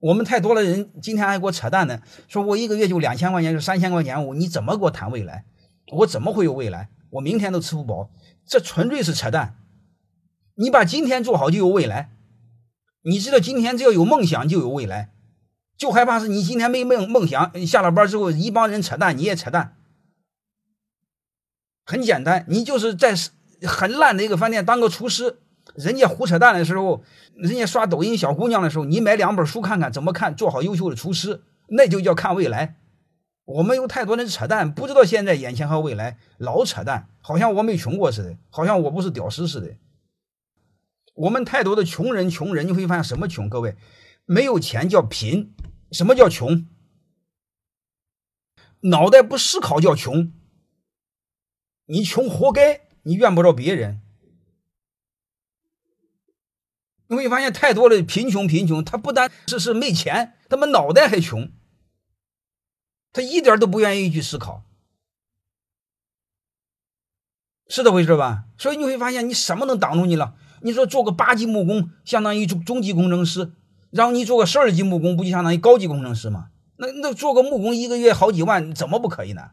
我们太多的人今天还给我扯淡呢，说我一个月就两千块钱，就三千块钱，我你怎么给我谈未来？我怎么会有未来？我明天都吃不饱，这纯粹是扯淡。你把今天做好就有未来。你知道今天只要有梦想就有未来，就害怕是你今天没梦梦想，下了班之后一帮人扯淡，你也扯淡。很简单，你就是在很烂的一个饭店当个厨师。人家胡扯淡的时候，人家刷抖音小姑娘的时候，你买两本书看看，怎么看做好优秀的厨师，那就叫看未来。我们有太多人扯淡，不知道现在、眼前和未来，老扯淡，好像我没穷过似的，好像我不是屌丝似的。我们太多的穷人，穷人你会发现什么穷？各位，没有钱叫贫，什么叫穷？脑袋不思考叫穷。你穷活该，你怨不着别人。你会发现太多的贫穷，贫穷，他不单是是没钱，他们脑袋还穷，他一点都不愿意去思考，是这回事吧？所以你会发现，你什么能挡住你了？你说做个八级木工，相当于中中级工程师，然后你做个十二级木工，不就相当于高级工程师吗？那那做个木工一个月好几万，怎么不可以呢？